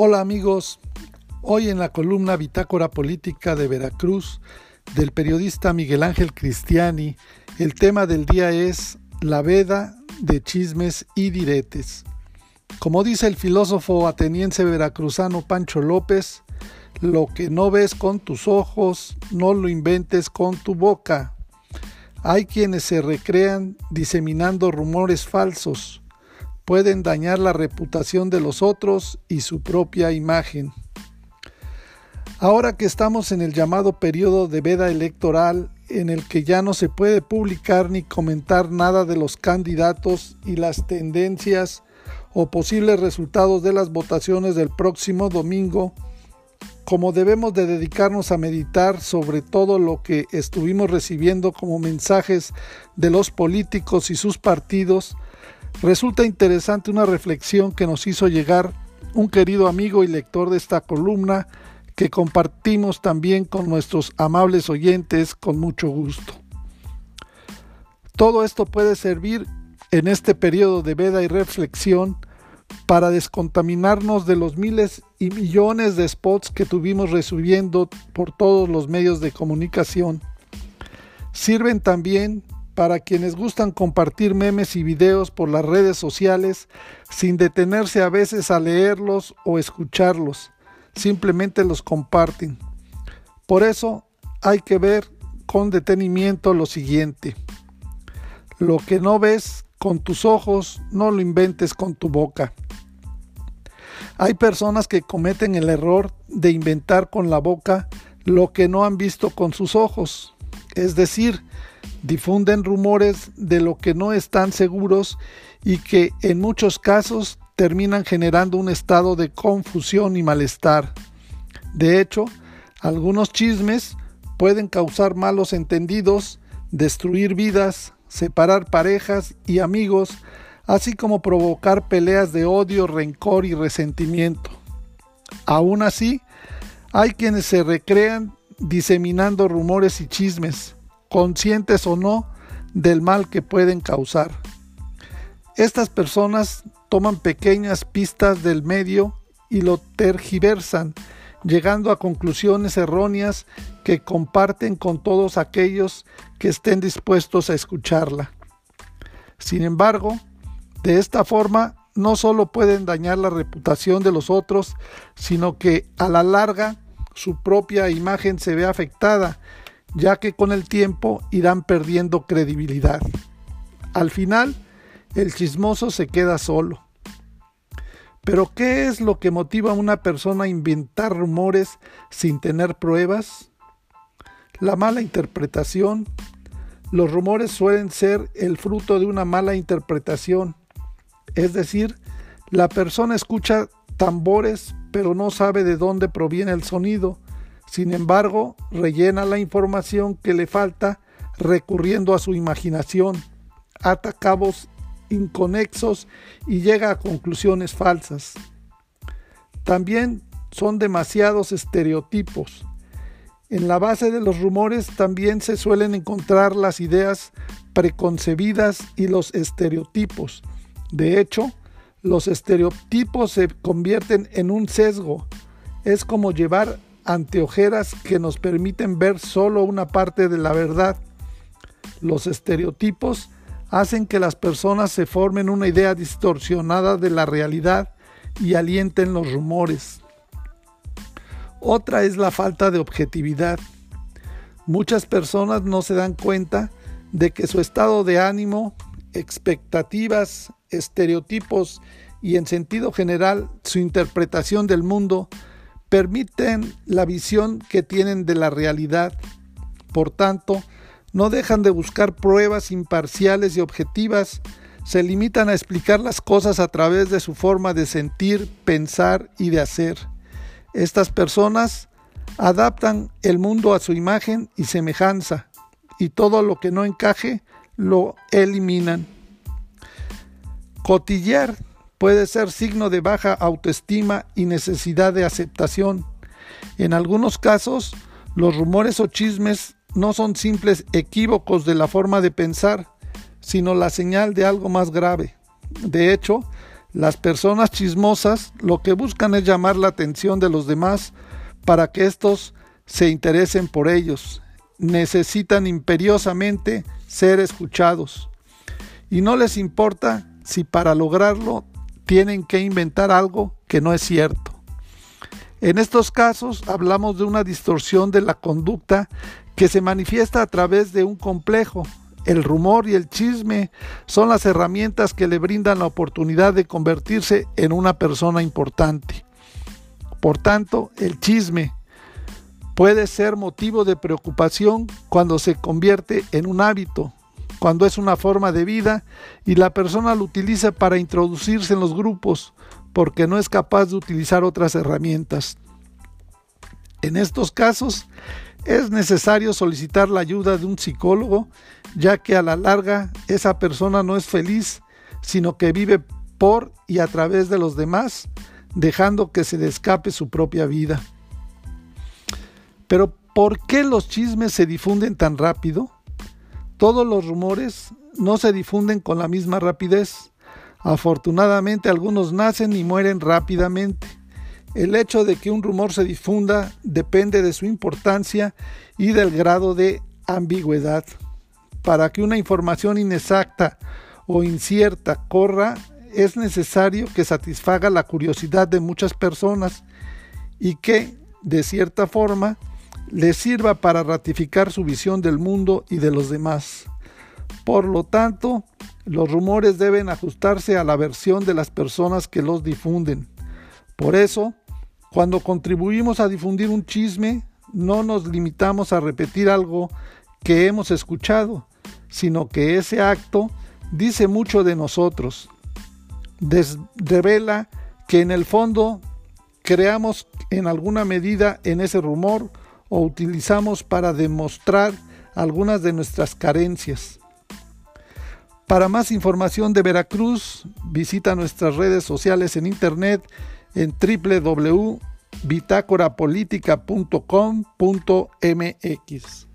Hola amigos, hoy en la columna Bitácora Política de Veracruz del periodista Miguel Ángel Cristiani, el tema del día es la veda de chismes y diretes. Como dice el filósofo ateniense veracruzano Pancho López, lo que no ves con tus ojos, no lo inventes con tu boca. Hay quienes se recrean diseminando rumores falsos pueden dañar la reputación de los otros y su propia imagen. Ahora que estamos en el llamado periodo de veda electoral, en el que ya no se puede publicar ni comentar nada de los candidatos y las tendencias o posibles resultados de las votaciones del próximo domingo, como debemos de dedicarnos a meditar sobre todo lo que estuvimos recibiendo como mensajes de los políticos y sus partidos, Resulta interesante una reflexión que nos hizo llegar un querido amigo y lector de esta columna que compartimos también con nuestros amables oyentes con mucho gusto. Todo esto puede servir en este periodo de veda y reflexión para descontaminarnos de los miles y millones de spots que tuvimos recibiendo por todos los medios de comunicación. Sirven también para quienes gustan compartir memes y videos por las redes sociales sin detenerse a veces a leerlos o escucharlos, simplemente los comparten. Por eso hay que ver con detenimiento lo siguiente. Lo que no ves con tus ojos, no lo inventes con tu boca. Hay personas que cometen el error de inventar con la boca lo que no han visto con sus ojos, es decir, difunden rumores de lo que no están seguros y que en muchos casos terminan generando un estado de confusión y malestar. De hecho, algunos chismes pueden causar malos entendidos, destruir vidas, separar parejas y amigos, así como provocar peleas de odio, rencor y resentimiento. Aún así, hay quienes se recrean diseminando rumores y chismes, conscientes o no del mal que pueden causar. Estas personas toman pequeñas pistas del medio y lo tergiversan, llegando a conclusiones erróneas que comparten con todos aquellos que estén dispuestos a escucharla. Sin embargo, de esta forma no solo pueden dañar la reputación de los otros, sino que a la larga su propia imagen se ve afectada ya que con el tiempo irán perdiendo credibilidad. Al final, el chismoso se queda solo. Pero ¿qué es lo que motiva a una persona a inventar rumores sin tener pruebas? La mala interpretación. Los rumores suelen ser el fruto de una mala interpretación. Es decir, la persona escucha tambores pero no sabe de dónde proviene el sonido sin embargo, rellena la información que le falta recurriendo a su imaginación, ata cabos inconexos y llega a conclusiones falsas. También son demasiados estereotipos. En la base de los rumores también se suelen encontrar las ideas preconcebidas y los estereotipos. De hecho, los estereotipos se convierten en un sesgo. Es como llevar anteojeras que nos permiten ver solo una parte de la verdad. Los estereotipos hacen que las personas se formen una idea distorsionada de la realidad y alienten los rumores. Otra es la falta de objetividad. Muchas personas no se dan cuenta de que su estado de ánimo, expectativas, estereotipos y en sentido general su interpretación del mundo permiten la visión que tienen de la realidad. Por tanto, no dejan de buscar pruebas imparciales y objetivas, se limitan a explicar las cosas a través de su forma de sentir, pensar y de hacer. Estas personas adaptan el mundo a su imagen y semejanza, y todo lo que no encaje lo eliminan. Cotillar puede ser signo de baja autoestima y necesidad de aceptación. En algunos casos, los rumores o chismes no son simples equívocos de la forma de pensar, sino la señal de algo más grave. De hecho, Las personas chismosas lo que buscan es llamar la atención de los demás para que éstos se interesen por ellos. Necesitan imperiosamente ser escuchados. Y no les importa si para lograrlo tienen que inventar algo que no es cierto. En estos casos hablamos de una distorsión de la conducta que se manifiesta a través de un complejo. El rumor y el chisme son las herramientas que le brindan la oportunidad de convertirse en una persona importante. Por tanto, el chisme puede ser motivo de preocupación cuando se convierte en un hábito, cuando es una forma de vida y la persona lo utiliza para introducirse en los grupos porque no es capaz de utilizar otras herramientas. En estos casos es necesario solicitar la ayuda de un psicólogo, ya que a la larga esa persona no es feliz, sino que vive por y a través de los demás, dejando que se le escape su propia vida. Pero ¿por qué los chismes se difunden tan rápido? Todos los rumores no se difunden con la misma rapidez. Afortunadamente algunos nacen y mueren rápidamente. El hecho de que un rumor se difunda depende de su importancia y del grado de ambigüedad. Para que una información inexacta o incierta corra, es necesario que satisfaga la curiosidad de muchas personas y que, de cierta forma, les sirva para ratificar su visión del mundo y de los demás. Por lo tanto, los rumores deben ajustarse a la versión de las personas que los difunden. Por eso, cuando contribuimos a difundir un chisme, no nos limitamos a repetir algo que hemos escuchado, sino que ese acto dice mucho de nosotros. revela que en el fondo creamos en alguna medida en ese rumor o utilizamos para demostrar algunas de nuestras carencias. Para más información de Veracruz, visita nuestras redes sociales en internet en www.bitácorapolítica.com.mx.